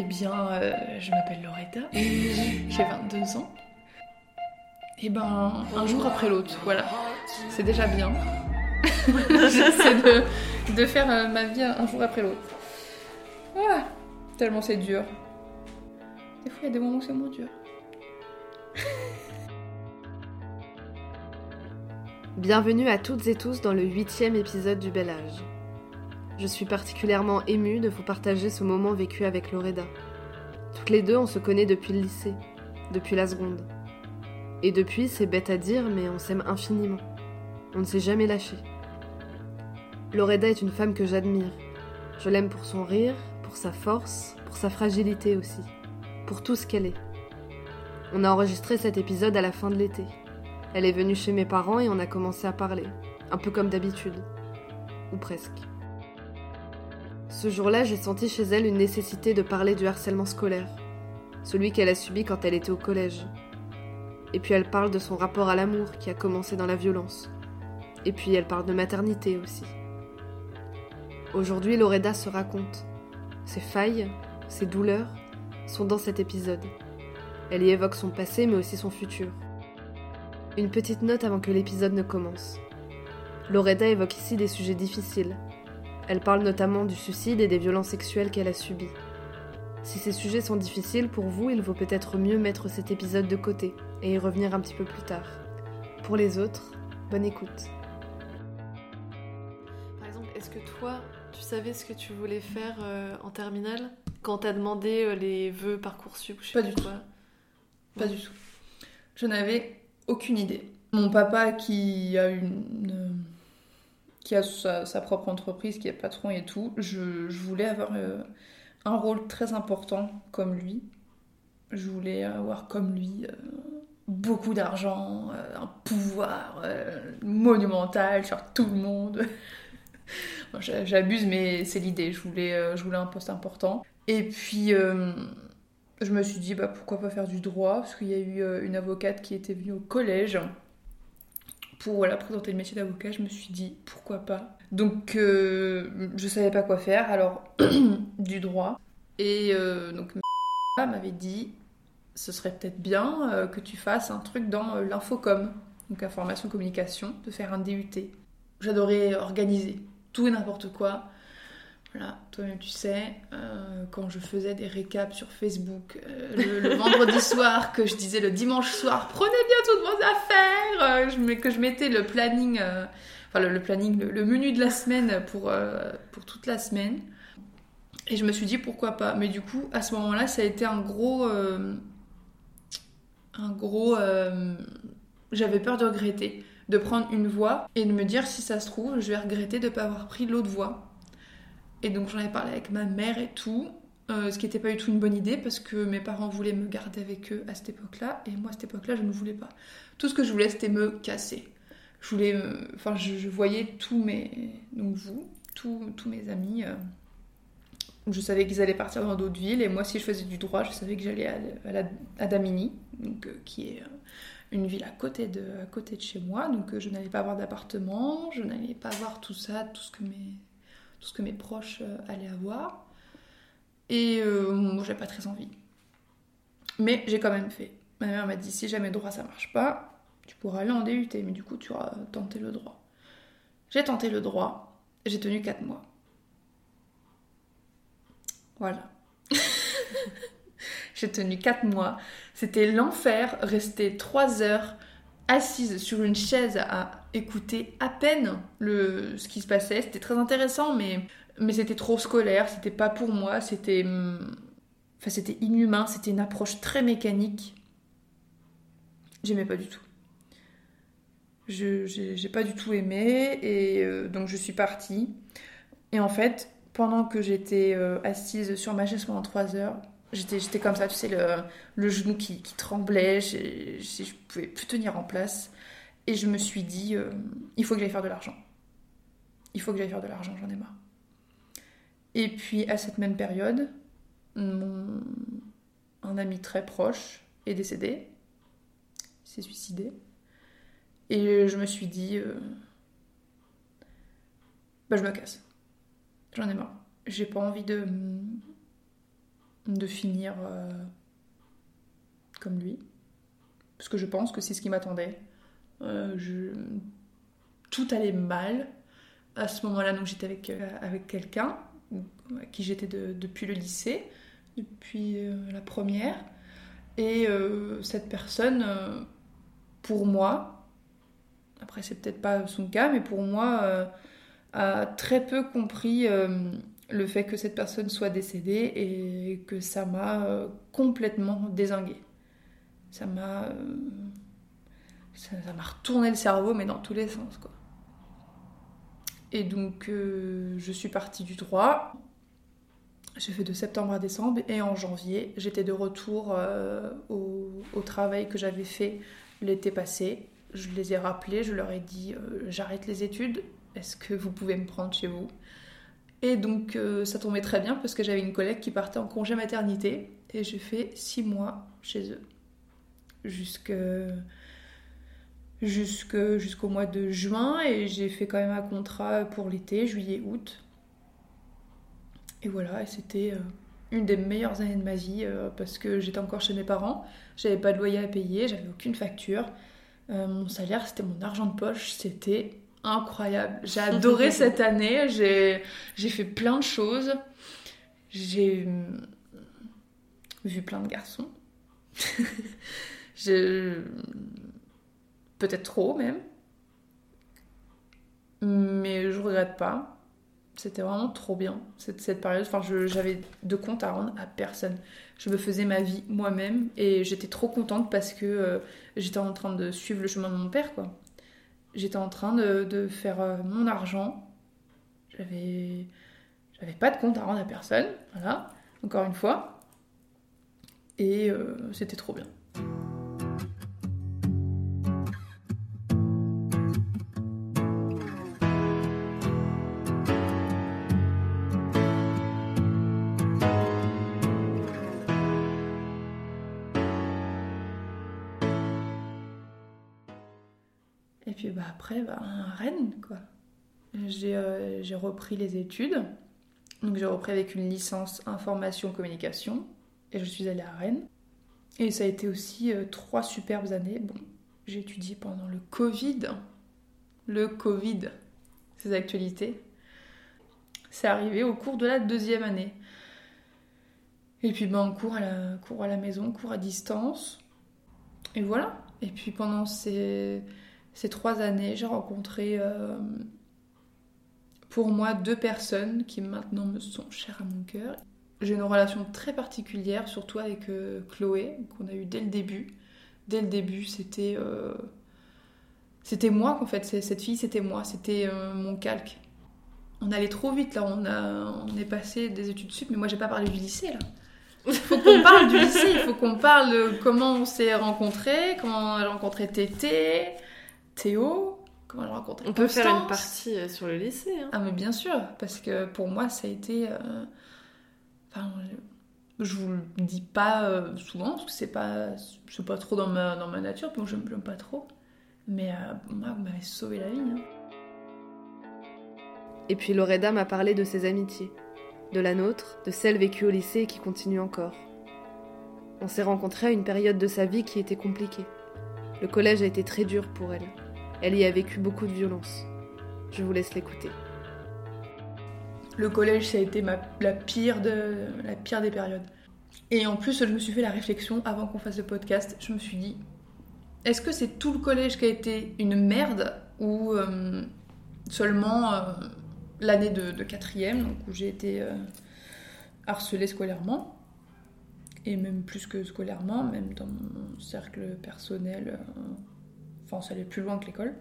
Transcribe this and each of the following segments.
Eh bien, euh, je m'appelle Loretta, j'ai 22 ans. Et ben, un jour après l'autre, voilà. C'est déjà bien. J'essaie de, de faire euh, ma vie un jour après l'autre. Voilà. Tellement c'est dur. Des fois, il y a des moments où c'est moins dur. Bienvenue à toutes et tous dans le huitième épisode du Bel Âge. Je suis particulièrement émue de vous partager ce moment vécu avec Loreda. Toutes les deux, on se connaît depuis le lycée, depuis la seconde. Et depuis, c'est bête à dire, mais on s'aime infiniment. On ne s'est jamais lâché. Loreda est une femme que j'admire. Je l'aime pour son rire, pour sa force, pour sa fragilité aussi, pour tout ce qu'elle est. On a enregistré cet épisode à la fin de l'été. Elle est venue chez mes parents et on a commencé à parler, un peu comme d'habitude. Ou presque. Ce jour-là, j'ai senti chez elle une nécessité de parler du harcèlement scolaire, celui qu'elle a subi quand elle était au collège. Et puis elle parle de son rapport à l'amour qui a commencé dans la violence. Et puis elle parle de maternité aussi. Aujourd'hui, Loreda se raconte. Ses failles, ses douleurs sont dans cet épisode. Elle y évoque son passé mais aussi son futur. Une petite note avant que l'épisode ne commence. Loreda évoque ici des sujets difficiles. Elle parle notamment du suicide et des violences sexuelles qu'elle a subies. Si ces sujets sont difficiles pour vous, il vaut peut-être mieux mettre cet épisode de côté et y revenir un petit peu plus tard. Pour les autres, bonne écoute. Par exemple, est-ce que toi, tu savais ce que tu voulais faire euh, en terminale quand t'as demandé euh, les vœux Parcoursup ou je sais Pas du quoi Pas du tout. Je n'avais aucune idée. Mon papa qui a une qui a sa, propre entreprise, qui est patron et tout, je, voulais avoir euh, un rôle très important comme lui. Je voulais avoir comme lui euh, beaucoup d'argent, euh, un pouvoir monumental sur tout le monde. J'abuse, mais c'est l'idée. Je voulais, je voulais un poste important. Et puis, je me suis dit, bah, pourquoi pas faire du droit? Parce qu'il y a eu une avocate qui était venue au collège pour voilà, présenter le métier d'avocat. Je me suis dit, pourquoi pas Donc, euh, je savais pas quoi faire, alors du droit. Et euh, donc, ma m'avait dit, ce serait peut-être bien euh, que tu fasses un truc dans euh, l'infocom, donc information communication, de faire un DUT. J'adorais organiser tout et n'importe quoi. Voilà, toi-même tu sais, euh, quand je faisais des récaps sur Facebook euh, le, vendredi soir, que je disais le dimanche soir, prenez bien toutes vos affaires, euh, que je mettais le planning, enfin le, planning, le, menu de la semaine pour, pour toute la semaine. Et je me suis dit pourquoi pas. Mais du coup, à ce moment-là, ça a été un gros. un gros. J'avais peur de regretter. De prendre une voie et de me dire si ça se trouve, je vais regretter de ne pas avoir pris l'autre voie. Et donc j'en ai parlé avec ma mère et tout. euh, ce qui n'était pas du tout une bonne idée parce que mes parents voulaient me garder avec eux à cette époque-là et moi à cette époque-là je ne voulais pas. Tout ce que je voulais c'était me casser. Je voulais, me- enfin je, voyais tous mes, donc vous, tous, tous mes amis. euh, je savais qu'ils allaient partir dans d'autres villes et moi si je faisais du droit je savais que j'allais à, à, la- à Damigny, donc, euh, qui est euh, une ville à côté de, à côté de chez moi, donc euh, je n'allais pas avoir d'appartement, je n'allais pas avoir tout ça, tout ce que mes, tout ce que mes proches euh, allaient avoir. Et euh, moi j'avais pas très envie. Mais j'ai quand même fait. Ma mère m'a dit si jamais droit ça marche pas, tu pourras aller en DUT, mais du coup tu auras tenté le droit. J'ai tenté le droit, j'ai tenu 4 mois. Voilà. j'ai tenu 4 mois. C'était l'enfer, rester 3 heures assise sur une chaise à écouter à peine ce qui se passait. C'était très intéressant, mais, c'était trop scolaire, c'était pas pour moi, c'était. hum, c'était inhumain, c'était une approche très mécanique. J'aimais pas du tout. Je j'ai j'ai pas du tout aimé, et euh, donc je suis partie. Et en fait, pendant que j'étais euh, assise sur ma chaise pendant 3 heures, j'étais comme ça, tu sais, le, le genou qui, tremblait, j'ai- je pouvais plus tenir en place. Et je me suis dit, euh, il faut que j'aille faire de l'argent. Il faut que j'aille faire de l'argent, j'en ai marre. Et puis à cette même période, mon... un ami très proche est décédé, s'est suicidé. Et je me suis dit, euh, bah je me casse. J'en ai marre. J'ai pas envie de, de finir euh, comme lui. Parce que je pense que c'est ce qui m'attendait. Euh. Tout allait mal. À ce moment-là, donc j'étais avec, euh, quelqu'un avec qui j'étais depuis le lycée, depuis la première. Et cette personne, pour moi, après c'est peut-être pas son cas, mais pour moi, a très peu compris le fait que cette personne soit décédée et que ça m'a euh, complètement désingué. Ça m'a euh, ça m'a retourné le cerveau mais dans tous les sens quoi. Et donc euh, je suis partie du droit. J'ai fait de septembre à décembre et en janvier j'étais de retour au, au, travail que j'avais fait l'été passé. Je les ai rappelés, je leur ai dit j'arrête les études, est-ce que vous pouvez me prendre chez vous? Et donc euh, ça tombait très bien parce que j'avais une collègue qui partait en congé maternité et j'ai fait six mois chez eux jusqu'au mois de juin et j'ai fait quand même un contrat pour l'été, juillet, août. Et voilà, c'était euh, une des meilleures années de ma vie euh, parce que j'étais encore chez mes parents, j'avais pas de loyer à payer, j'avais aucune facture. mon salaire, c'était mon argent de poche, c'était incroyable. J'ai adoré cette année. J'ai fait plein de choses. J'ai hum, vu plein de garçons. Peut-être trop même. Mais je regrette pas. C'était vraiment trop bien cette, cette période. Enfin, j'avais de compte à rendre à personne. Je me faisais ma vie moi-même et j'étais trop contente parce que euh, j'étais en train de suivre le chemin de mon père, quoi j'étais en train de, faire euh, mon argent. J'avais, j'avais pas de compte à rendre à personne, voilà, encore une fois. Et euh, c'était trop bien. Bah, Rennes, quoi. Euh, j'ai repris les études. Donc j'ai repris avec une licence information communication. Et je suis allée à Rennes. Et ça a été aussi euh, trois superbes années. Bon, j'ai étudié pendant le Covid. Le Covid, ces actualités. C'est arrivé au cours de la deuxième année. Et puis ben, cours à, cours à la maison, cours à distance. Et voilà. Et puis pendant ces ces trois années, j'ai rencontré euh, pour moi deux personnes qui maintenant me sont chères à mon cœur. J'ai une relation très particulière, surtout avec euh, Chloé, qu'on a eu dès le début. Dès le début, c'était euh, moi en fait. Cette fille, c'était moi, c'était mon calque. On allait trop vite là. On a on est passé des études sup, mais moi j'ai pas parlé du lycée là. Il faut qu'on parle du lycée. Il faut qu'on parle de comment on s'est rencontrés, comment j'ai rencontré Tété Théo, comment le rencontrer On peut faire une partie euh, sur le lycée. Hein. Ah mais bien sûr, parce que pour moi ça a été... Euh, enfin, je vous le dis pas euh, souvent, parce que c'est pas, c'est pas trop dans ma, dans ma nature, donc je me plains pas trop. Mais moi, vous m'avez sauvé la vie. Hein. Et puis Loreda m'a parlé de ses amitiés, de la nôtre, de celle vécue au lycée et qui continue encore. On s'est rencontrés à une période de sa vie qui était compliquée. Le collège a été très dur pour elle. Elle y a vécu beaucoup de violence. Je vous laisse l'écouter. Le collège, ça a été la, pire de, des périodes. Et en plus, je me suis fait la réflexion avant qu'on fasse le podcast. Je me suis dit, est-ce que c'est tout le collège qui a été une merde ou euh, seulement euh, l'année de, quatrième, où j'ai été euh, harcelée scolairement? Et même plus que scolairement, même dans mon cercle personnel, Enfin, ça allait plus loin que l'école.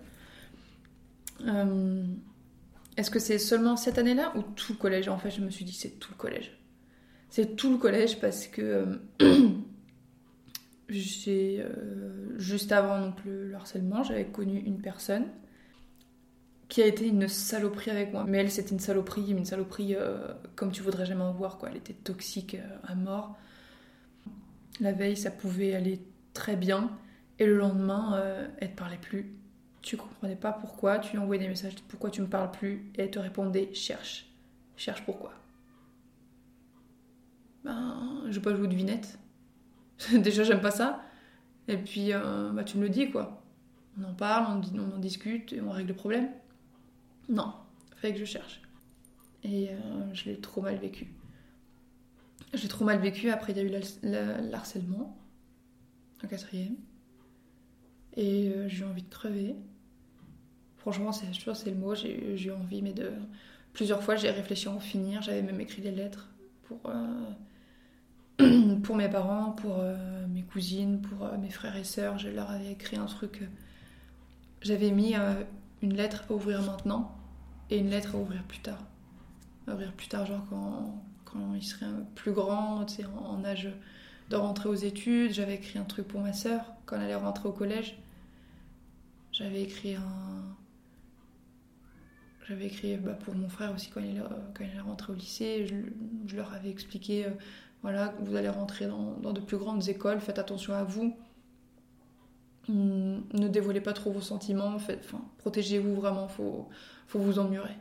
Euh, est-ce que c'est seulement cette année-là ou tout le collège? En fait, je me suis dit c'est tout le collège. C'est tout le collège parce que euh, j'ai euh, juste avant donc, le, harcèlement, j'avais connu une personne qui a été une saloperie avec moi. Mais elle, c'était une saloperie, une saloperie comme tu voudrais jamais en voir. Quoi. Elle était toxique à mort. La veille, ça pouvait aller très bien. Et le lendemain, euh, elle te parlait plus. Tu comprenais pas pourquoi, tu lui envoyais des messages, pourquoi tu me parles plus, et elle te répondait cherche. Cherche pourquoi. ben, je vais pas jouer aux devinettes. Déjà, j'aime pas ça. Et puis, euh, bah, tu me le dis, quoi. On en parle, on, en discute et on règle le problème. Non, fallait que je cherche. Et euh, je l'ai trop mal vécu. J'ai trop mal vécu. Après, il y a eu l'harcèlement, en quatrième. Et euh, j'ai envie de crever. Franchement, c'est, c'est le mot. J'ai, eu envie, mais de. Plusieurs fois, j'ai réfléchi à en finir. J'avais même écrit des lettres pour, euh, pour mes parents, pour mes cousines, pour mes frères et sœurs. Je leur avais écrit un truc. J'avais mis une lettre à ouvrir maintenant et une lettre à ouvrir plus tard. À ouvrir plus tard, genre quand, quand il plus grand, sais, en, âge de rentrer aux études. J'avais écrit un truc pour ma sœur quand elle allait rentrer au collège. J'avais écrit un. J'avais écrit bah, pour mon frère aussi quand il, allait rentrer au lycée. Je, leur avais expliqué euh, voilà, vous allez rentrer dans, de plus grandes écoles, faites attention à vous ne dévoilez pas trop vos sentiments, enfin, protégez-vous vraiment, faut, faut vous emmurer.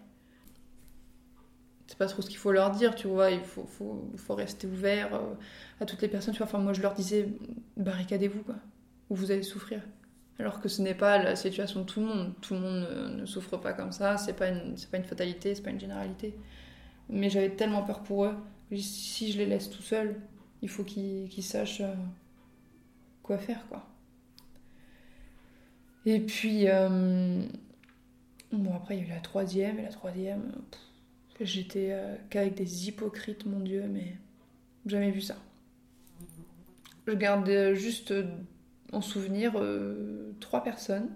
C'est pas trop ce qu'il faut leur dire, tu vois, il faut, faut, faut rester ouvert euh, à toutes les personnes, tu vois. Enfin, moi je leur disais, barricadez-vous, quoi, ou vous allez souffrir. Alors que ce n'est pas la situation de tout le monde, tout le monde ne, souffre pas comme ça, c'est pas une, pas une fatalité, c'est pas une généralité. Mais j'avais tellement peur pour eux, si je les laisse tout seuls, il faut qu'ils sachent euh, quoi faire, quoi. Et puis, euh, bon, après, il y a eu la troisième, et la troisième, j'étais euh, qu'avec des hypocrites, mon Dieu, mais jamais vu ça. Je garde juste en souvenir euh, trois personnes.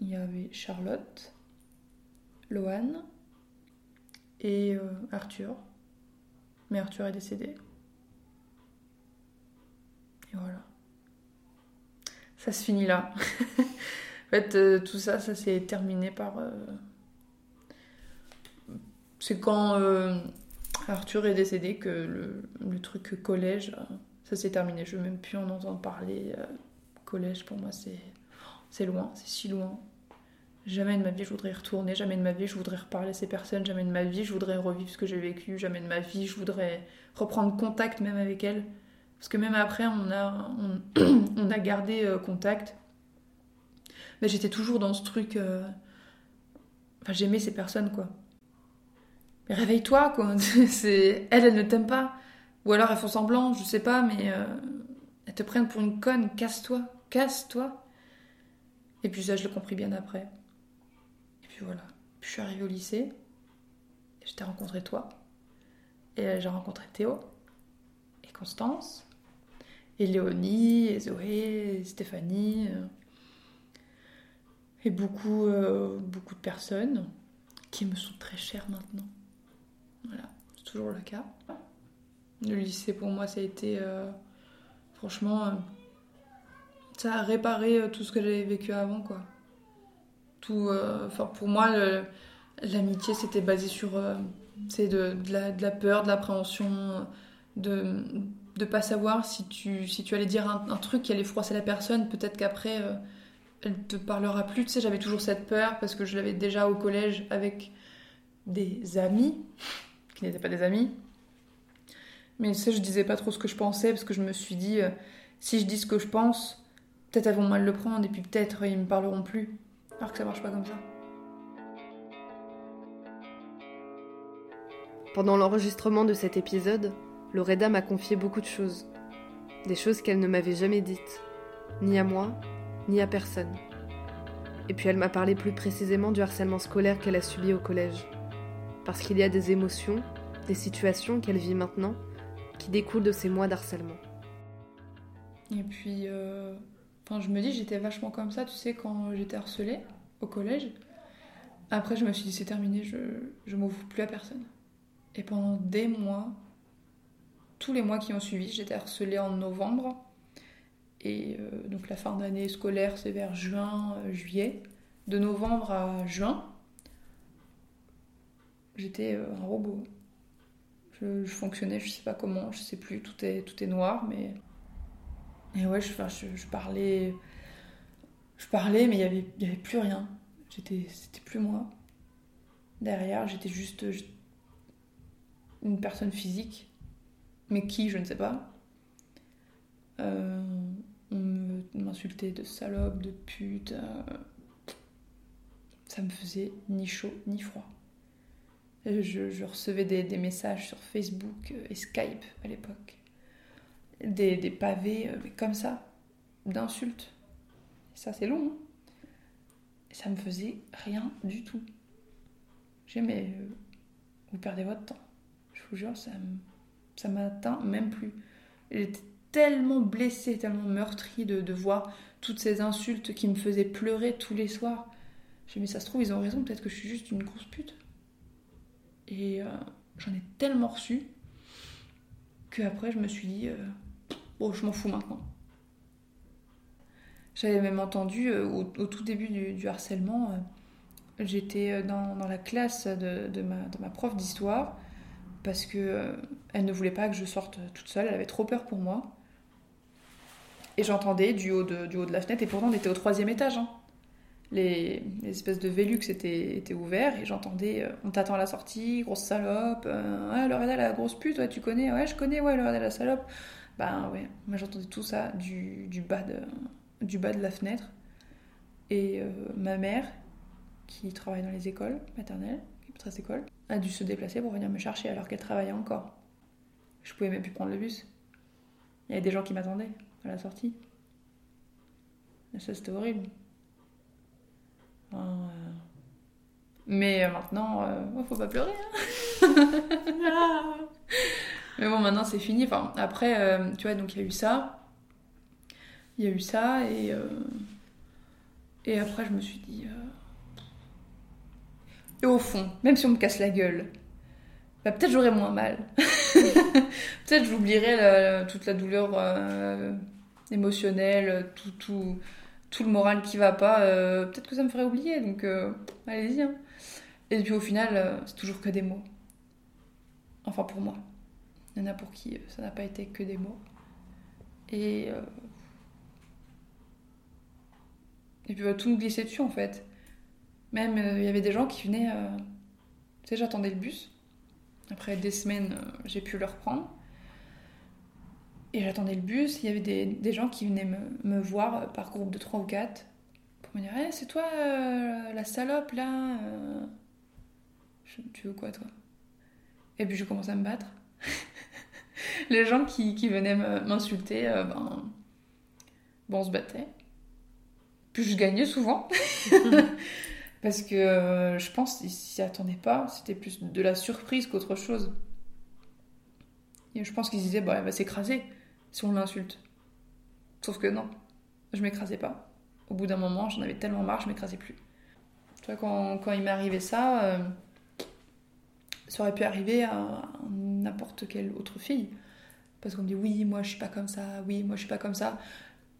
Il y avait Charlotte, Loane et Arthur. Mais Arthur est décédé. Et voilà ça se finit là. en fait, euh, tout ça, ça s'est terminé par. Euh, c'est quand euh, Arthur est décédé que le, truc collège, ça s'est terminé. Je veux même plus en entendre parler. collège, pour moi, c'est, c'est loin, c'est si loin. Jamais de ma vie je voudrais y retourner, jamais de ma vie je voudrais reparler à ces personnes, jamais de ma vie je voudrais revivre ce que j'ai vécu, jamais de ma vie je voudrais reprendre contact même avec elles. Parce que même après, on a, on, a gardé euh, contact. Mais j'étais toujours dans ce truc. Euh, enfin, j'aimais ces personnes, quoi. Mais réveille-toi, quoi. c'est... Elles, elles ne t'aiment pas. Ou alors elles font semblant, je sais pas, mais euh, elles te prennent pour une conne. Casse-toi, casse-toi. Et puis ça, je l'ai compris bien après. Et puis voilà. Puis je suis arrivée au lycée. Et je t'ai rencontré toi. Et j'ai rencontré Théo. Et Constance et Léonie, et Zoé, et Stéphanie, euh, et beaucoup, euh, beaucoup de personnes qui me sont très chères maintenant. Voilà, c'est toujours le cas. Le lycée pour moi, ça a été euh, franchement, ça a réparé tout ce que j'avais vécu avant, quoi. Tout, enfin pour moi, l'amitié c'était basé sur c'est de, la, peur, de l'appréhension, de, de pas savoir si tu, si tu allais dire un, truc qui allait froisser la personne, peut-être qu'après euh, elle te parlera plus. Tu sais, j'avais toujours cette peur parce que je l'avais déjà au collège avec des amis qui n'étaient pas des amis. Mais sais, je disais pas trop ce que je pensais parce que je me suis dit, euh, si je dis ce que je pense, peut-être elles vont mal le prendre et puis peut-être ils me parleront plus. Alors que ça marche pas comme ça. Pendant l'enregistrement de cet épisode, Loreda m'a confié beaucoup de choses. Des choses qu'elle ne m'avait jamais dites, ni à moi, ni à personne. Et puis elle m'a parlé plus précisément du harcèlement scolaire qu'elle a subi au collège. Parce qu'il y a des émotions, des situations qu'elle vit maintenant, qui découlent de ces mois d'harcèlement. Et puis, euh, je me dis, j'étais vachement comme ça, tu sais, quand j'étais harcelée au collège. Après, je me suis dit, c'est terminé, je, je m'ouvre plus à personne. Et pendant des mois, tous les mois qui ont suivi. J'étais harcelée en novembre. Et euh, donc la fin d'année scolaire, c'est vers juin, euh, juillet. De novembre à juin, j'étais un robot. Je, fonctionnais, je sais pas comment, je sais plus, tout est, tout est noir, mais. Et ouais, je, je, parlais. Je parlais, mais il n'y avait, y avait plus rien. C'était plus moi. Derrière, j'étais juste une personne physique, mais qui, je ne sais pas. Euh, on m'insultait de salope, de pute. euh, ça me faisait ni chaud ni froid. Je, je recevais des, messages sur Facebook euh, et Skype à l'époque. Des, pavés euh, comme ça, d'insultes. Ça, c'est long. hein. Ça me faisait rien du tout. J'ai mais euh, vous perdez votre temps. Je vous jure, ça ça m'atteint même plus. J'étais tellement blessée, tellement meurtrie de, voir toutes ces insultes qui me faisaient pleurer tous les soirs. J'ai mais ça se trouve, ils ont raison, peut-être que je suis juste une grosse pute. Et euh, j'en ai tellement reçu que après je me suis dit, euh, je m'en fous maintenant. J'avais même entendu euh, au, tout début du, harcèlement, j'étais dans, la classe de, ma, prof d'histoire parce que elle ne voulait pas que je sorte toute seule, elle avait trop peur pour moi. Et j'entendais du haut de, du haut de la fenêtre, et pourtant on était au troisième étage. hein. Les, espèces de Velux étaient, étaient ouverts, et j'entendais euh, On t'attend à la sortie, grosse salope. Euh, ah, Lorena, la grosse pute, ouais, tu connais Ouais, je connais, ouais, Lorena, la salope. Ben ouais, moi j'entendais tout ça du, bas de, la fenêtre. Et euh, ma mère, qui travaille dans les écoles maternelles, qui est d'école, a dû se déplacer pour venir me chercher alors qu'elle travaillait encore. Je pouvais même plus prendre le bus. Il y avait des gens qui m'attendaient à la sortie. Et ça, c'était horrible. Euh, Mais euh, maintenant, euh, oh, faut pas pleurer. hein. Mais bon, maintenant c'est fini. Enfin, après, euh, tu vois, donc il y a eu ça. Il y a eu ça et. euh, Et après, je me suis dit. euh, Et au fond, même si on me casse la gueule, bah, peut-être j'aurais moins mal. peut-être j'oublierais la- toute la douleur émotionnelle, tout, tout, tout le moral qui va pas. euh, peut-être que ça me ferait oublier, donc euh, allez-y. hein. Et puis au final, euh, c'est toujours que des mots. Enfin pour moi. Il y en a pour qui ça n'a pas été que des mots. Et. puis bah, tout nous glissait dessus en fait. Même il y avait des gens qui venaient. Tu sais, j'attendais le bus. Après des semaines, j'ai pu le reprendre. Et j'attendais le bus. Il y avait des, des gens qui venaient me, me voir euh, par groupe de 3 ou 4 pour me dire Eh, c'est toi euh, la salope là euh. Tu veux quoi toi? Et puis je commençais à me battre. Les gens qui, qui venaient m'insulter, euh, ben, ben, on se battait. Puis je gagnais souvent. Parce que euh, je pense qu'ils s'y attendaient pas. C'était plus de la surprise qu'autre chose. Et je pense qu'ils disaient, bah, elle va s'écraser si on l'insulte. Sauf que non, je m'écrasais pas. Au bout d'un moment, j'en avais tellement marre, je m'écrasais plus. Tu vois, quand, quand il m'est arrivé ça, euh, ça aurait pu arriver à n'importe quelle autre fille. Parce qu'on me dit, oui, moi je suis pas comme ça, oui, moi je suis pas comme ça.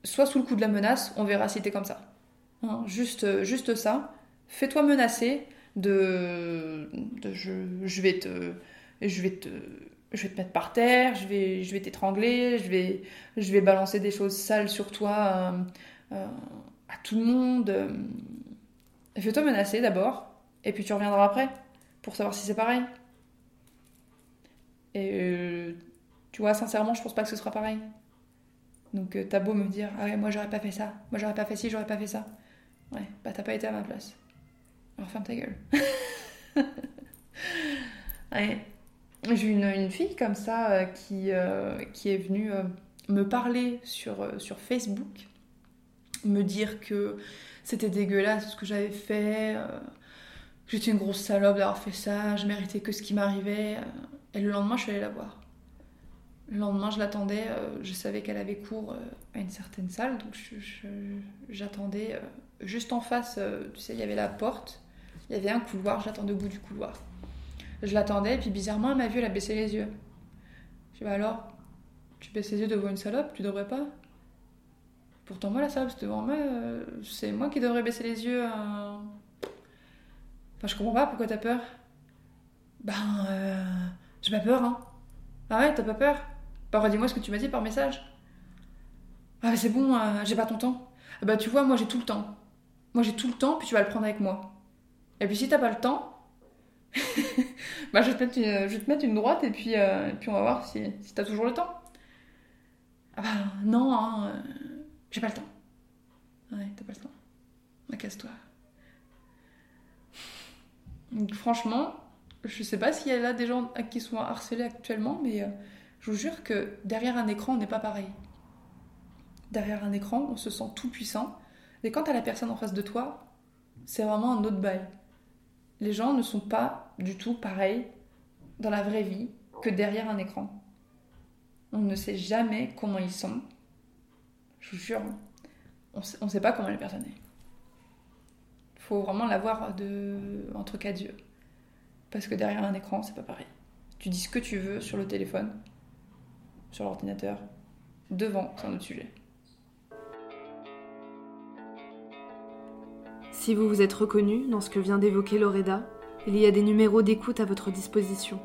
Soit sous le coup de la menace, on verra si t'es comme ça. Hein, juste, juste ça. Fais-toi menacer de, je vais te, je vais te, je vais te mettre par terre, je vais, je vais t'étrangler, je vais, je vais balancer des choses sales sur toi euh, euh, à tout le monde. euh. Fais-toi menacer d'abord, et puis tu reviendras après pour savoir si c'est pareil. Et tu vois, sincèrement, je pense pas que ce sera pareil. Donc t'as beau me dire, ah ouais, moi j'aurais pas fait ça, moi j'aurais pas fait ci, j'aurais pas fait ça. Ouais, bah t'as pas été à ma place. Alors ferme ta gueule. ouais. J'ai une, une fille comme ça euh, qui, euh, qui est venue euh, me parler sur, sur Facebook, me dire que c'était dégueulasse ce que j'avais fait, que j'étais une grosse salope d'avoir fait ça, je méritais que ce qui m'arrivait. et le lendemain, je suis allée la voir. Le lendemain, je l'attendais, je savais qu'elle avait cours à une certaine salle, donc j'attendais juste en face, tu sais, il y avait la porte, il y avait un couloir, j'attendais au bout du couloir. Je l'attendais, et puis bizarrement, m'a vu, elle a baissé les yeux. Je dis, bah alors, tu baisses les yeux devant une salope, tu devrais pas Pourtant, moi, la salope, c'est devant moi, euh, c'est moi qui devrais baisser les yeux. euh. Enfin, je comprends pas, pourquoi t'as peur Ben, euh, j'ai pas peur, hein. Ah ouais, t'as pas peur? Bah, redis-moi ce que tu m'as dit par message. Ah, mais c'est bon, euh, j'ai pas ton temps. Ah bah, tu vois, moi, j'ai tout le temps. Moi, j'ai tout le temps, puis tu vas le prendre avec moi. Et puis, si t'as pas le temps, bah, je vais, te mettre une, droite et puis, euh, et puis on va voir si, si t'as toujours le temps. Ah bah non, hein, euh, j'ai pas le temps. Ouais, t'as pas le temps. Bah, casse-toi. Donc, franchement, je sais pas s'il y a là des gens qui sont harcelés actuellement, mais euh, je vous jure que derrière un écran, on n'est pas pareil. Derrière un écran, on se sent tout puissant. Et quand t'as la personne en face de toi, c'est vraiment un autre bail. Les gens ne sont pas du tout pareils dans la vraie vie que derrière un écran. On ne sait jamais comment ils sont. Je vous jure, on sait, on sait pas comment la personne est. Faut vraiment l'avoir de... entre quatre yeux. Parce que derrière un écran, c'est pas pareil. Tu dis ce que tu veux sur le téléphone, sur l'ordinateur, devant, c'est un autre sujet. Si vous vous êtes reconnu dans ce que vient d'évoquer Loreda, il y a des numéros d'écoute à votre disposition.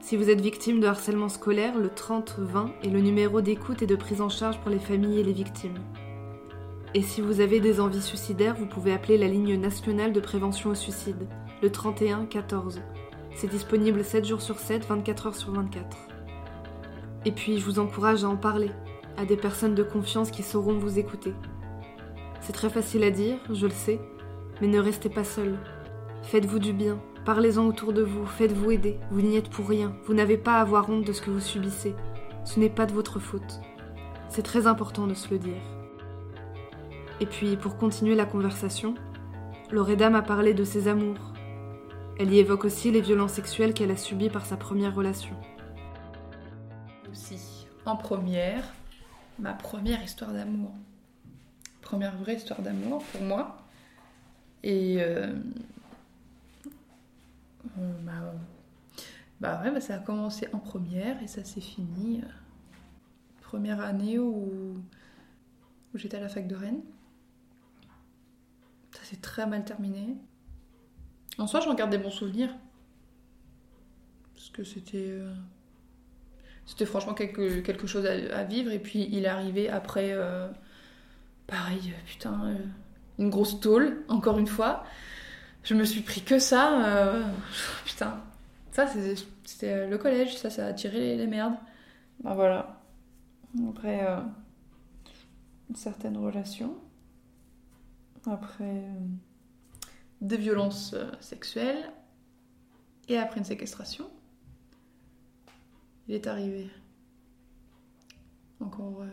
Si vous êtes victime de harcèlement scolaire, le 30-20 est le numéro d'écoute et de prise en charge pour les familles et les victimes. Et si vous avez des envies suicidaires, vous pouvez appeler la ligne nationale de prévention au suicide, le 31-14. C'est disponible 7 jours sur 7, 24 heures sur 24. Et puis, je vous encourage à en parler, à des personnes de confiance qui sauront vous écouter. C'est très facile à dire, je le sais, mais ne restez pas seul. Faites-vous du bien, parlez-en autour de vous, faites-vous aider, vous n'y êtes pour rien, vous n'avez pas à avoir honte de ce que vous subissez. Ce n'est pas de votre faute. C'est très important de se le dire. Et puis, pour continuer la conversation, Loreda m'a parlé de ses amours. Elle y évoque aussi les violences sexuelles qu'elle a subies par sa première relation. Aussi, en première, ma première histoire d'amour. Première vraie histoire d'amour pour moi. Et. euh, bah, bah ouais, bah ça a commencé en première et ça s'est fini. euh, première année où, j'étais à la fac de Rennes. Ça s'est très mal terminé. En soi, j'en garde des bons souvenirs. Parce que c'était. euh, C'était franchement quelque, chose à, vivre. Et puis, il est arrivé après. euh, pareil, putain. une grosse tôle, encore une fois. Je me suis pris que ça. euh, putain. Ça, c'était euh, le collège. Ça, ça a tiré les, merdes. Ben voilà. Après. euh, une certaine relation. Après. euh, des violences sexuelles. Et après une séquestration. Il est arrivé. Encore.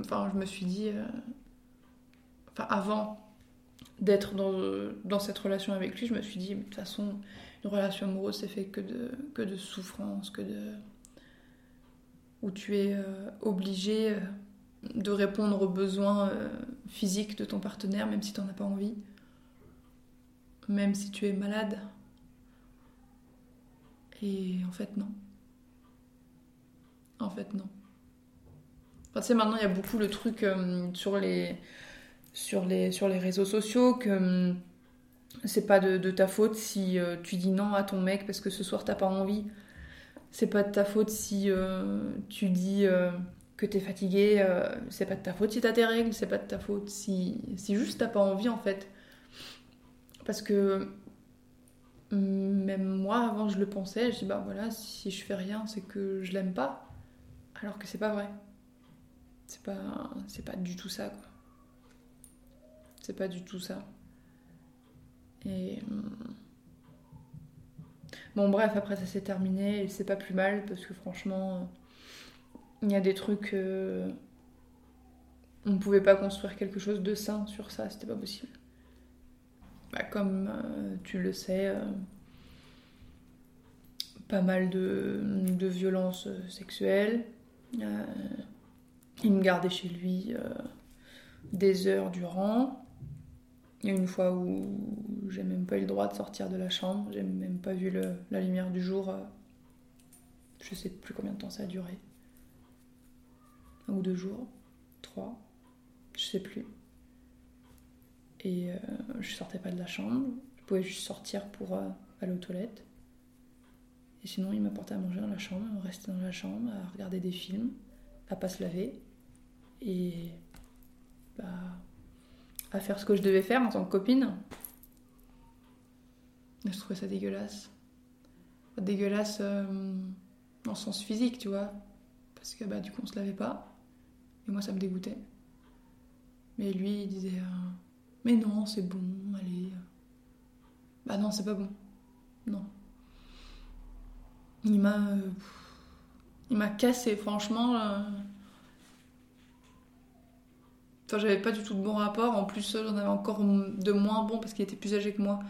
enfin, je me suis dit. enfin, avant d'être dans, cette relation avec lui, je me suis dit, de toute façon, une relation amoureuse, c'est fait que de, que souffrance, que de. où tu es euh, obligé euh, de répondre aux besoins euh, physiques de ton partenaire, même si tu n'en as pas envie. Même si tu es malade. Et en fait, non. En fait, non. Enfin, tu sais, maintenant, il y a beaucoup le truc sur, les, sur, les, sur les réseaux sociaux que hum, c'est pas de, ta faute si euh, tu dis non à ton mec parce que ce soir, t'as pas envie. C'est pas de ta faute si euh, tu dis euh, que t'es fatigué. c'est pas de ta faute si t'as tes règles. C'est pas de ta faute si, si juste t'as pas envie, en fait. Parce que hum, même moi, avant, je le pensais. Je dis, bah voilà, si je fais rien, c'est que je l'aime pas. Alors que c'est pas vrai. C'est pas, c'est pas du tout ça, quoi. C'est pas du tout ça. Et. hum, Bon, bref, après ça s'est terminé et c'est pas plus mal parce que franchement, il y a des trucs. euh, On ne pouvait pas construire quelque chose de sain sur ça, c'était pas possible. Bah, comme euh, tu le sais, euh, pas mal de, de violences sexuelles. Il me gardait chez lui des heures durant. Il y a une fois où j'ai même pas eu le droit de sortir de la chambre, j'ai même pas vu le- la lumière du jour. euh, je sais plus combien de temps ça a duré. Un ou deux jours, trois, je sais plus. Et euh, je sortais pas de la chambre, je pouvais juste sortir pour euh, aller aux toilettes. Et sinon, il m'apportait à manger dans la chambre, on restait dans la chambre à regarder des films, à pas se laver et bah, à faire ce que je devais faire en tant que copine. je trouvais ça dégueulasse. Dégueulasse euh, dans le sens physique, tu vois. Parce que bah, du coup, on se lavait pas. Et moi, ça me dégoûtait. Mais lui, il disait euh, Mais non, c'est bon, allez. Bah non, c'est pas bon. Non. Il m'a. euh, il m'a cassé, franchement. Enfin, j'avais pas du tout de bon rapport. En plus, j'en avais encore de moins bon parce qu'il était plus âgé que moi.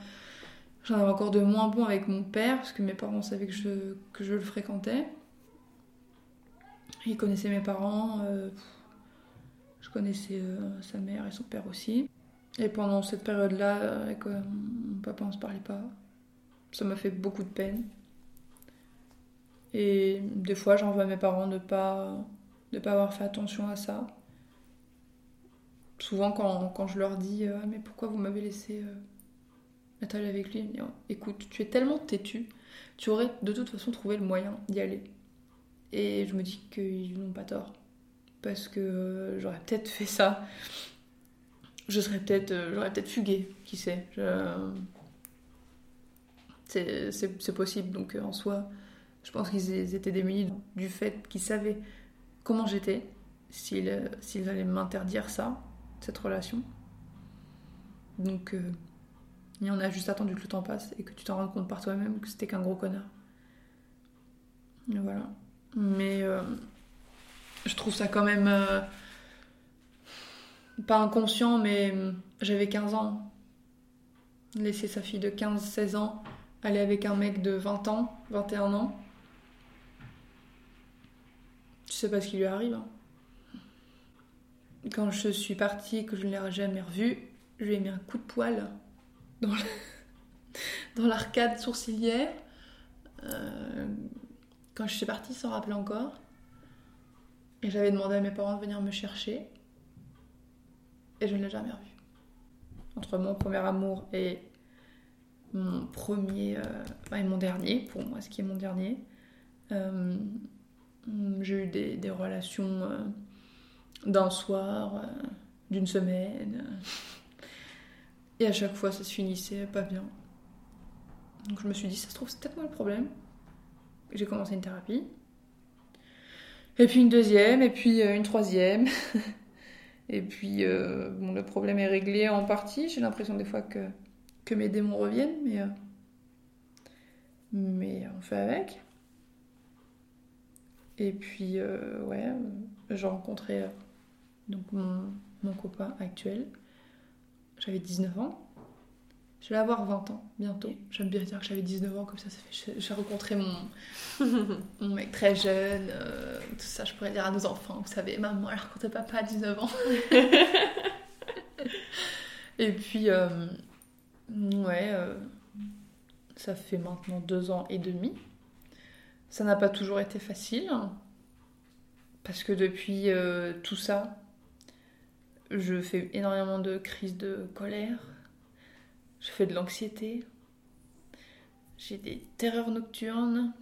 J'en avais encore de moins bon avec mon père parce que mes parents savaient que je, que je le fréquentais. Ils connaissaient mes parents. euh, je connaissais euh, sa mère et son père aussi. Et pendant cette période-là, euh, mon papa, on se parlait pas. Ça m'a fait beaucoup de peine. Et des fois, j'en veux à mes parents de pas, de pas avoir fait attention à ça. Souvent, quand, je leur dis euh, Mais pourquoi vous m'avez laissé euh, être allée avec lui? Ils me disent Écoute, tu es tellement têtu, tu aurais de toute façon trouvé le moyen d'y aller. Et je me dis qu'ils n'ont pas tort. Parce que euh, j'aurais peut-être fait ça. Je serais peut-être. euh, j'aurais peut-être fugué, qui sait. C'est possible. Donc en soi, je pense qu'ils étaient démunis du fait qu'ils savaient comment j'étais, s'ils allaient m'interdire ça, cette relation. Donc euh, y en a juste attendu que le temps passe et que tu t'en rendes compte par toi-même que c'était qu'un gros connard. Et voilà. Mais euh, je trouve ça quand même euh, pas inconscient, mais euh, j'avais 15 ans. Laisser sa fille de 15-16 ans aller avec un mec de 20 ans, 21 ans. Tu sais pas ce qui lui arrive. hein. Quand je suis partie et que je ne l'ai jamais revu, je lui ai mis un coup de poil dans l'arcade sourcilière. Euh, quand je suis partie, sans rappeler encore. Et j'avais demandé à mes parents de venir me chercher. Et je ne l'ai jamais revu. Entre mon premier amour et mon premier euh, et mon dernier, pour moi, ce qui est mon dernier, euh, j'ai eu des, relations d'un soir, euh, d'une semaine. euh, et à chaque fois, ça se finissait pas bien. Donc je me suis dit, ça se trouve, c'est peut-être moi le problème. J'ai commencé une thérapie. Et puis une deuxième, et puis euh, une troisième. et puis bon, le problème est réglé en partie. J'ai l'impression des fois que, mes démons reviennent, mais, mais on fait avec. Et puis, ouais, j'ai rencontré donc mon, mon copain actuel. J'avais 19 ans. Je vais avoir 20 ans bientôt. J'aime bien dire que j'avais 19 ans, comme ça, ça fait. j'ai- rencontré mon, mon mec très jeune, euh, tout ça, je pourrais dire à nos enfants, vous savez, maman, elle rencontré papa à 19 ans. Et puis, euh, ouais, euh, ça fait maintenant deux ans et demi. Ça n'a pas toujours été facile, hein, parce que depuis tout ça, je fais énormément de crises de colère, je fais de l'anxiété, j'ai des terreurs nocturnes.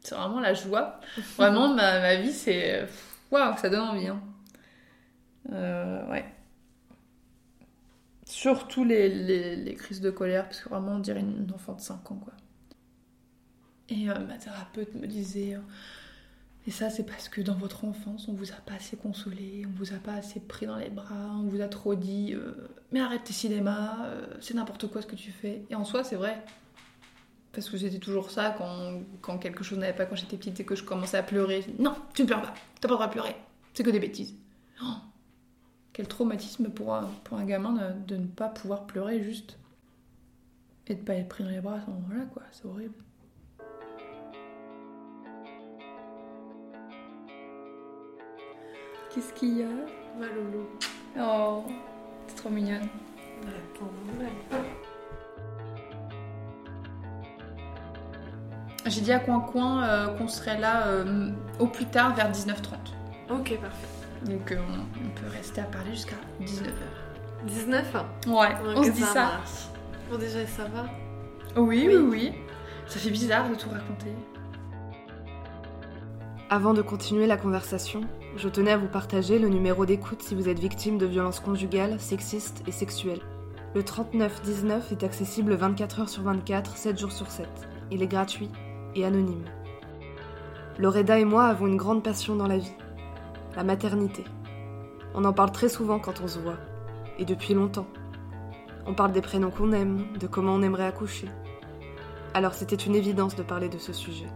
C'est vraiment la joie. Vraiment, ma, ma vie, c'est. Waouh, ça donne envie. hein. Euh, ouais. Surtout les, les, les crises de colère, parce que vraiment, on dirait une enfant de 5 ans, quoi. Et euh, ma thérapeute me disait. Et ça, c'est parce que dans votre enfance, on vous a pas assez consolé, on vous a pas assez pris dans les bras, on vous a trop dit euh, Mais arrête tes cinémas, euh, c'est n'importe quoi ce que tu fais. Et en soi, c'est vrai. Parce que c'était toujours ça quand, quand quelque chose n'allait pas quand j'étais petite et que je commençais à pleurer. Non, tu ne pleures pas, t'as pas le droit de pleurer, c'est que des bêtises. Oh, quel traumatisme pour un, pour un gamin de, de ne pas pouvoir pleurer juste. Et de pas être pris dans les bras à ce moment-là, quoi, c'est horrible. Qu'est-ce qu'il y a? Ma loulou. Oh, c'est trop mignonne. Ouais. J'ai dit à Coin Coin euh, qu'on serait là euh, au plus tard vers 19h30. Ok, parfait. Donc euh, on, on peut rester à parler jusqu'à 19h. 19 Ouais, Ok, on se dit ça. marche. Bon, déjà, ça va Oui, Oui. oui, oui. Ça fait bizarre de tout raconter. Avant de continuer la conversation, je tenais à vous partager le numéro d'écoute si vous êtes victime de violences conjugales, sexistes et sexuelles. Le 3919 est accessible 24 heures sur 24, 7 jours sur 7. Il est gratuit et anonyme. Loreda et moi avons une grande passion dans la vie, la maternité. On en parle très souvent quand on se voit, et depuis longtemps. On parle des prénoms qu'on aime, de comment on aimerait accoucher. Alors c'était une évidence de parler de ce sujet.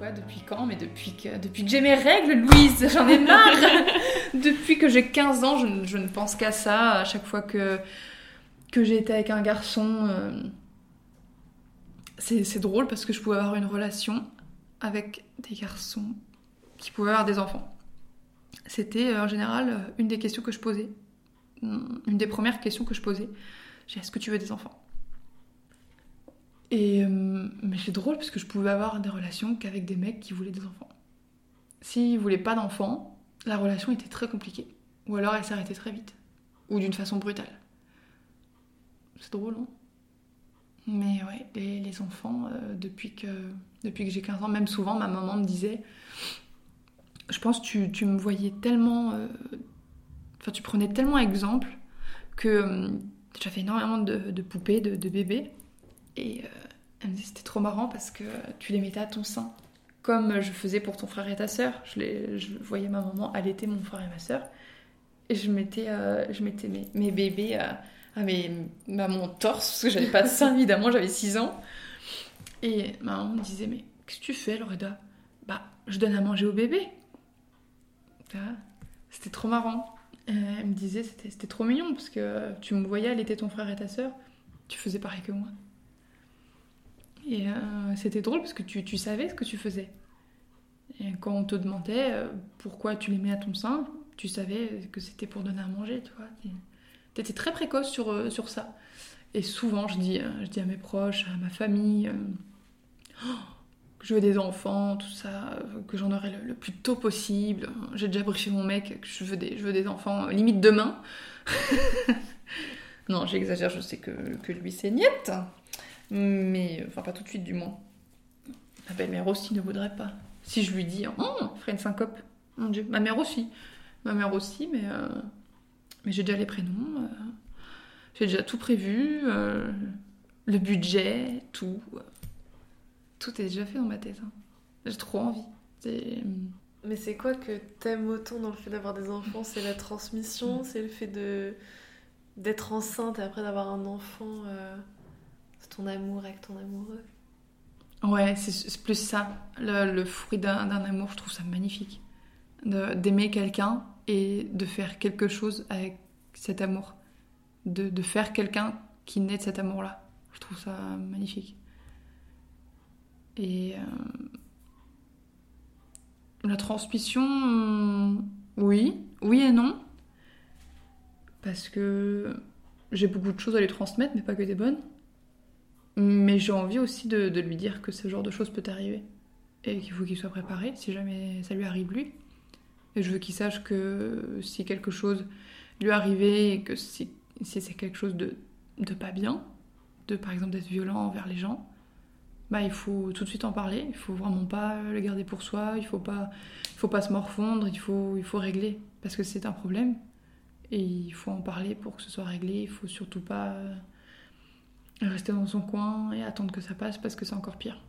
Quoi, depuis quand Mais depuis que, depuis que j'ai mes règles, Louise, j'en ai marre Depuis que j'ai 15 ans, je, ne pense qu'à ça. À chaque fois que, que j'ai été avec un garçon, euh, c'est drôle parce que je pouvais avoir une relation avec des garçons qui pouvaient avoir des enfants. C'était euh, en général une des questions que je posais. Une des premières questions que je posais. J'ai est-ce que tu veux des enfants? Et euh, mais c'est drôle parce que je pouvais avoir des relations qu'avec des mecs qui voulaient des enfants. S'ils voulaient pas d'enfants, la relation était très compliquée. Ou alors elle s'arrêtait très vite. Ou d'une façon brutale. C'est drôle, non Mais ouais, les, enfants, depuis que, depuis que j'ai 15 ans, même souvent, ma maman me disait je pense que tu, tu me voyais tellement. Euh, enfin, tu prenais tellement exemple que euh, j'avais énormément de, poupées, de, bébés. Et euh, elle me disait c'était trop marrant parce que tu les mettais à ton sein. Comme je faisais pour ton frère et ta sœur. Je, je voyais ma maman allaiter mon frère et ma sœur. Et je mettais, je mettais mes, mes bébés à, à, mes, à mon torse, parce que j'avais pas de sein évidemment, j'avais 6 ans. Et ma maman me disait Mais qu'est-ce que tu fais, Loreda? Bah, je donne à manger au bébé. C'était trop marrant. Euh, elle me disait, c'était trop mignon, parce que tu me voyais était ton frère et ta sœur, tu faisais pareil que moi. Et euh, c'était drôle, parce que tu, tu, savais ce que tu faisais. Et quand on te demandait euh, pourquoi tu les mets à ton sein, tu savais que c'était pour donner à manger, tu vois. T'étais très précoce sur, sur ça. Et souvent, je dis, je dis à mes proches, à ma famille, oh, que je veux des enfants, tout ça, que j'en aurai le, plus tôt possible. J'ai déjà briefé mon mec que je veux des, je veux des enfants euh, limite demain. non, j'exagère, je sais que, que lui c'est niette. Mais, enfin, pas tout de suite du moins. Ma belle-mère aussi ne voudrait pas. Si je lui dis, oh, ferait une syncope. Mon Dieu, ma mère aussi. Ma mère aussi, mais, euh, mais j'ai déjà les prénoms. Euh, j'ai déjà tout prévu. le budget, tout. Tout est déjà fait dans ma tête. Hein. J'ai trop envie. Mais c'est quoi que t'aimes autant dans le fait d'avoir des enfants? C'est la transmission, c'est le fait de d'être enceinte et après d'avoir un enfant, euh, ton amour avec ton amoureux. Ouais, c'est plus ça, le, fruit d'un amour, je trouve ça magnifique. D'aimer quelqu'un et de faire quelque chose avec cet amour. De, faire quelqu'un qui naît de cet amour-là. Je trouve ça magnifique. Et euh, la transmission, oui, oui et non. Parce que j'ai beaucoup de choses à lui transmettre, mais pas que des bonnes. Mais j'ai envie aussi de, lui dire que ce genre de choses peut arriver. Et qu'il faut qu'il soit préparé si jamais ça lui arrive lui. Et je veux qu'il sache que si quelque chose lui arrivait et que si, si c'est quelque chose de, de pas bien, de par exemple d'être violent envers les gens, bah, il faut tout de suite en parler. Il faut vraiment pas le garder pour soi. Il faut pas, il faut pas se morfondre. Il faut, il faut régler parce que c'est un problème et il faut en parler pour que ce soit réglé. Il faut surtout pas rester dans son coin et attendre que ça passe parce que c'est encore pire.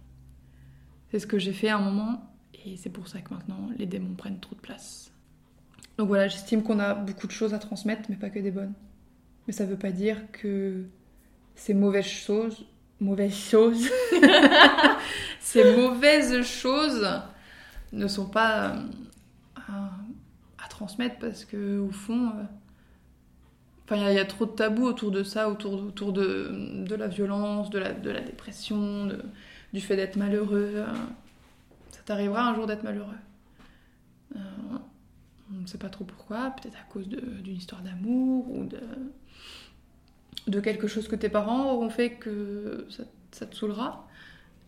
C'est ce que j'ai fait à un moment et c'est pour ça que maintenant les démons prennent trop de place. Donc voilà, j'estime qu'on a beaucoup de choses à transmettre, mais pas que des bonnes. Mais ça veut pas dire que ces mauvaises choses mauvaises choses, ces mauvaises choses ne sont pas euh, à, transmettre parce que au fond, euh, il y, a trop de tabous autour de ça, autour, de, la violence, de la, dépression, du fait d'être malheureux. Euh. ça t'arrivera un jour d'être malheureux. on ne sait pas trop pourquoi, peut-être à cause d'une histoire d'amour ou de de quelque chose que tes parents auront fait que ça, te saoulera.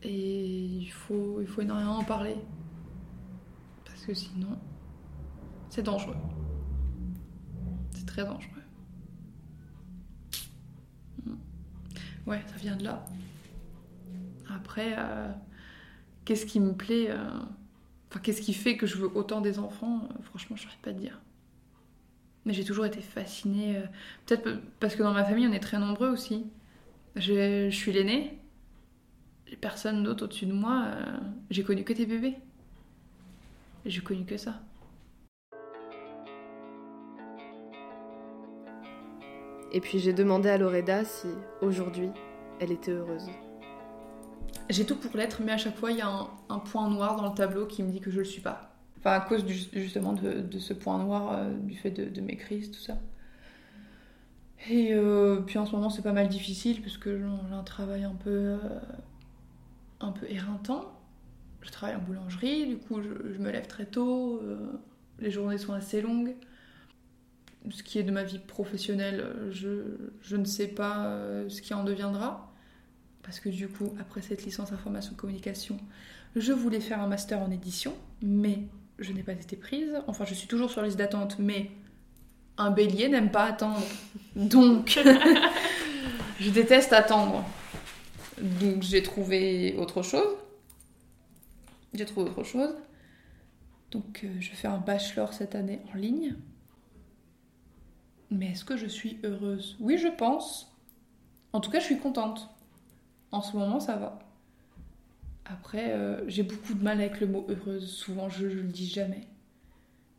Et il faut, il faut énormément en parler. Parce que sinon, c'est dangereux. C'est très dangereux. Ouais, ça vient de là. Après, euh, qu'est-ce qui me plaît euh, Enfin, qu'est-ce qui fait que je veux autant des enfants euh, Franchement, je saurais pas te dire. Mais j'ai toujours été fascinée. Peut-être parce que dans ma famille, on est très nombreux aussi. Je, je suis l'aînée. Personne d'autre au-dessus de moi. J'ai connu que des bébés. J'ai connu que ça. Et puis j'ai demandé à Loreda si, aujourd'hui, elle était heureuse. J'ai tout pour l'être, mais à chaque fois, il y a un, point noir dans le tableau qui me dit que je le suis pas. Enfin, à cause du- justement de, ce point noir, euh, du fait de, mes crises, tout ça. Et euh, puis en ce moment, c'est pas mal difficile parce que j'ai un travail un peu, euh, un peu éreintant. Je travaille en boulangerie, du coup, je, me lève très tôt. les journées sont assez longues. Ce qui est de ma vie professionnelle, je, ne sais pas euh, ce qui en deviendra. Parce que du coup, après cette licence information communication, je voulais faire un master en édition, mais je n'ai pas été prise. Enfin, je suis toujours sur liste d'attente, mais un bélier n'aime pas attendre. Donc, je déteste attendre. Donc, j'ai trouvé autre chose. J'ai trouvé autre chose. Donc, euh, je fais un bachelor cette année en ligne. Mais est-ce que je suis heureuse? Oui, je pense. En tout cas, je suis contente. En ce moment, ça va. Après, euh, j'ai beaucoup de mal avec le mot heureuse. Souvent, je, je le dis jamais.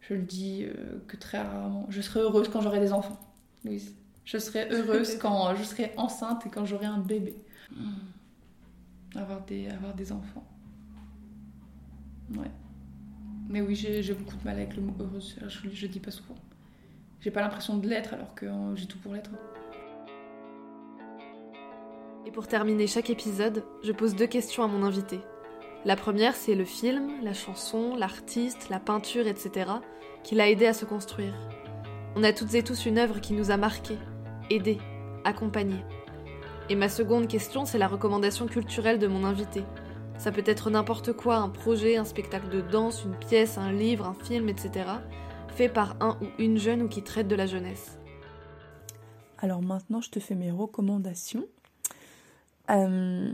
Je le dis euh, que très rarement. Je serai heureuse quand j'aurai des enfants. Louise. Je serai heureuse quand euh, je serai enceinte et quand j'aurai un bébé. Avoir, des, avoir des enfants. Ouais. Mais oui, j'ai j'ai beaucoup de mal avec le mot heureuse. Je, je le dis pas souvent. J'ai pas l'impression de l'être alors que euh, j'ai tout pour l'être. Et pour terminer chaque épisode, je pose deux questions à mon invité. La première, c'est le film, la chanson, l'artiste, la peinture, etc., qui l'a aidé à se construire. On a toutes et tous une œuvre qui nous a marqués, aidés, accompagnés. Et ma seconde question, c'est la recommandation culturelle de mon invité. Ça peut être n'importe quoi, un projet, un spectacle de danse, une pièce, un livre, un film, etc., fait par un ou une jeune ou qui traite de la jeunesse. Alors maintenant, je te fais mes recommandations. Euh,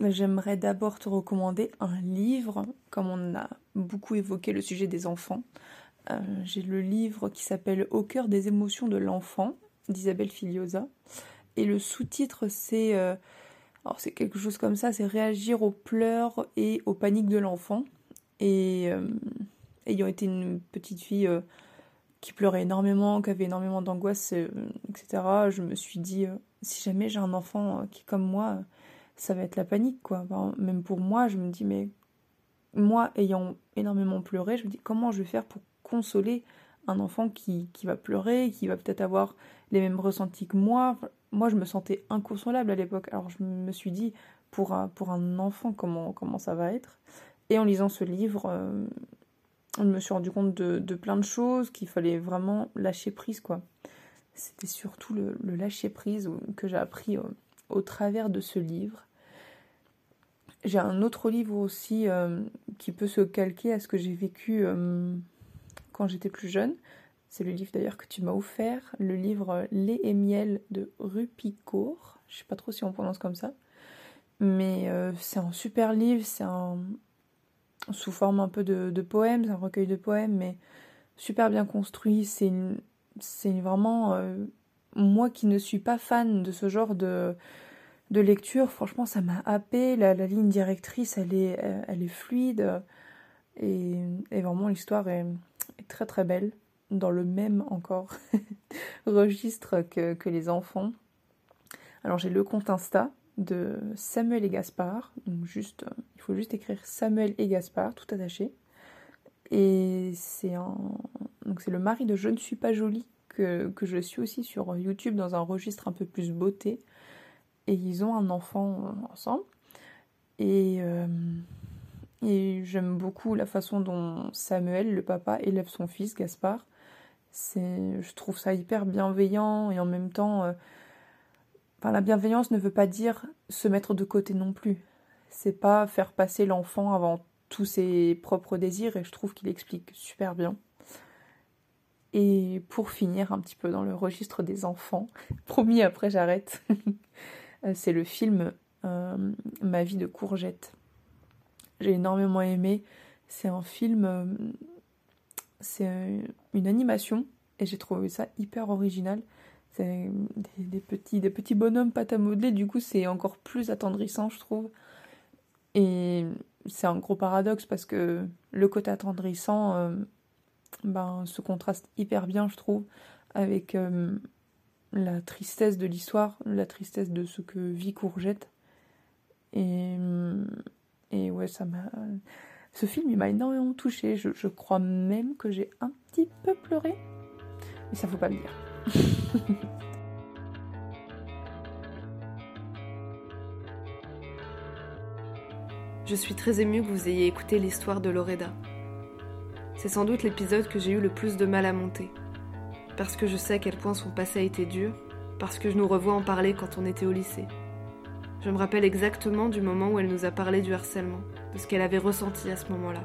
J'aimerais d'abord te recommander un livre, comme on a beaucoup évoqué le sujet des enfants. Euh, J'ai le livre qui s'appelle Au cœur des émotions de l'enfant d'Isabelle Filiosa. Et le sous-titre, c'est euh, c'est quelque chose comme ça, c'est réagir aux pleurs et aux paniques de l'enfant. Et ayant été une petite fille euh, qui pleurait énormément, qui avait énormément d'angoisse, euh, etc., je me suis dit, euh, si jamais j'ai un enfant qui est comme moi, ça va être la panique, quoi. Même pour moi, je me dis, mais moi, ayant énormément pleuré, je me dis, comment je vais faire pour consoler un enfant qui, va pleurer, qui va peut-être avoir les mêmes ressentis que moi? Moi, je me sentais inconsolable à l'époque. Alors, je me suis dit, pour un, enfant, comment, ça va être? Et en lisant ce livre, je me suis rendu compte de, plein de choses, qu'il fallait vraiment lâcher prise, quoi. C'était surtout le, lâcher prise que j'ai appris au, travers de ce livre. J'ai un autre livre aussi euh, qui peut se calquer à ce que j'ai vécu euh, quand j'étais plus jeune. C'est le livre d'ailleurs que tu m'as offert, le livre Lait et miel de Rupicourt. Je sais pas trop si on prononce comme ça. Mais euh, c'est un super livre, c'est un sous forme un peu de, poèmes, un recueil de poèmes, mais super bien construit. C'est vraiment euh, moi qui ne suis pas fan de ce genre de, lecture. Franchement, ça m'a happé. La, ligne directrice, elle est, fluide et, vraiment l'histoire est, est très très belle. Dans le même encore registre que, que les enfants. Alors j'ai le compte Insta de Samuel et Gaspard. Euh, il faut juste écrire Samuel et Gaspard, tout attaché. Et c'est un... c'est le mari de Je ne suis pas jolie que, je suis aussi sur YouTube dans un registre un peu plus beauté. Et ils ont un enfant euh, ensemble. Et, euh, et j'aime beaucoup la façon dont Samuel, le papa, élève son fils Gaspard. Je trouve ça hyper bienveillant et en même temps, la bienveillance ne veut pas dire se mettre de côté non plus. C'est pas faire passer l'enfant avant tous ses propres désirs et je trouve qu'il explique super bien. Et pour finir un petit peu dans le registre des enfants, promis après j'arrête, euh, c'est le film euh, Ma vie de courgette. J'ai énormément aimé. C'est un film, euh, c'est une animation et j'ai trouvé ça hyper original. C'est des, petits, des petits bonhommes pâte à modeler, du coup c'est encore plus attendrissant je trouve. Et c'est un gros paradoxe parce que le côté attendrissant euh, ben, se contraste hyper bien je trouve avec euh, la tristesse de l'histoire, la tristesse de ce que vit Courgette. Et, et ouais, ça m'a. Ce film, il m'a énormément touchée. Je, je crois même que j'ai un petit peu pleuré. Mais ça faut pas le dire. Je suis très émue que vous ayez écouté l'histoire de Loreda. C'est sans doute l'épisode que j'ai eu le plus de mal à monter. Parce que je sais à quel point son passé a été dur, parce que je nous revois en parler quand on était au lycée. Je me rappelle exactement du moment où elle nous a parlé du harcèlement, de ce qu'elle avait ressenti à ce moment-là.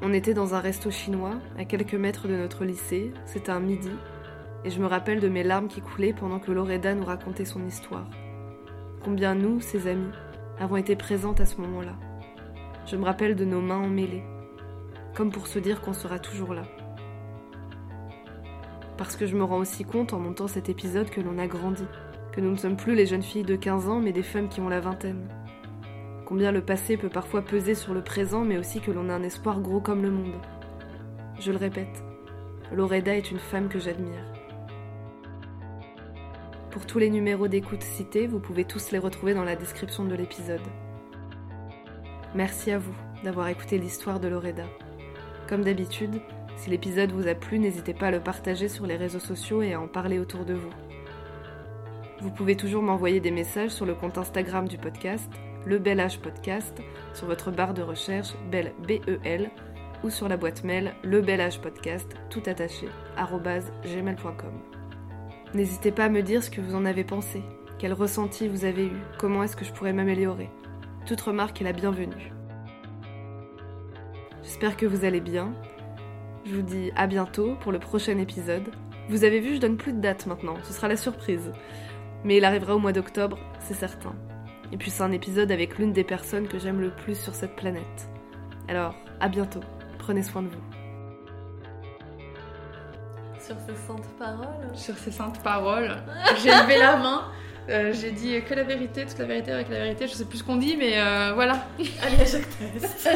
On était dans un resto chinois, à quelques mètres de notre lycée, c'était un midi, et je me rappelle de mes larmes qui coulaient pendant que Loreda nous racontait son histoire. Combien nous, ses amis, avons été présentes à ce moment-là. Je me rappelle de nos mains emmêlées, comme pour se dire qu'on sera toujours là. Parce que je me rends aussi compte en montant cet épisode que l'on a grandi, que nous ne sommes plus les jeunes filles de 15 ans mais des femmes qui ont la vingtaine. Combien le passé peut parfois peser sur le présent mais aussi que l'on a un espoir gros comme le monde. Je le répète, Loreda est une femme que j'admire. Pour tous les numéros d'écoute cités, vous pouvez tous les retrouver dans la description de l'épisode. Merci à vous d'avoir écouté l'histoire de Loreda. Comme d'habitude, si l'épisode vous a plu, n'hésitez pas à le partager sur les réseaux sociaux et à en parler autour de vous. Vous pouvez toujours m'envoyer des messages sur le compte Instagram du podcast, le Bel Âge Podcast, sur votre barre de recherche Bel B-E-L, ou sur la boîte mail le Bel Âge Podcast, tout attaché, gmail.com. N'hésitez pas à me dire ce que vous en avez pensé, quel ressenti vous avez eu, comment est-ce que je pourrais m'améliorer. Toute remarque est la bienvenue. J'espère que vous allez bien. Je vous dis à bientôt pour le prochain épisode. Vous avez vu, je donne plus de date maintenant, ce sera la surprise. Mais il arrivera au mois d'octobre, c'est certain. Et puis c'est un épisode avec l'une des personnes que j'aime le plus sur cette planète. Alors, à bientôt. Prenez soin de vous. Sur ces saintes paroles Sur ces saintes paroles. J'ai levé la main. Euh, j'ai dit que la vérité, toute la vérité avec la vérité. Je sais plus ce qu'on dit, mais euh, voilà. Allez à chaque test.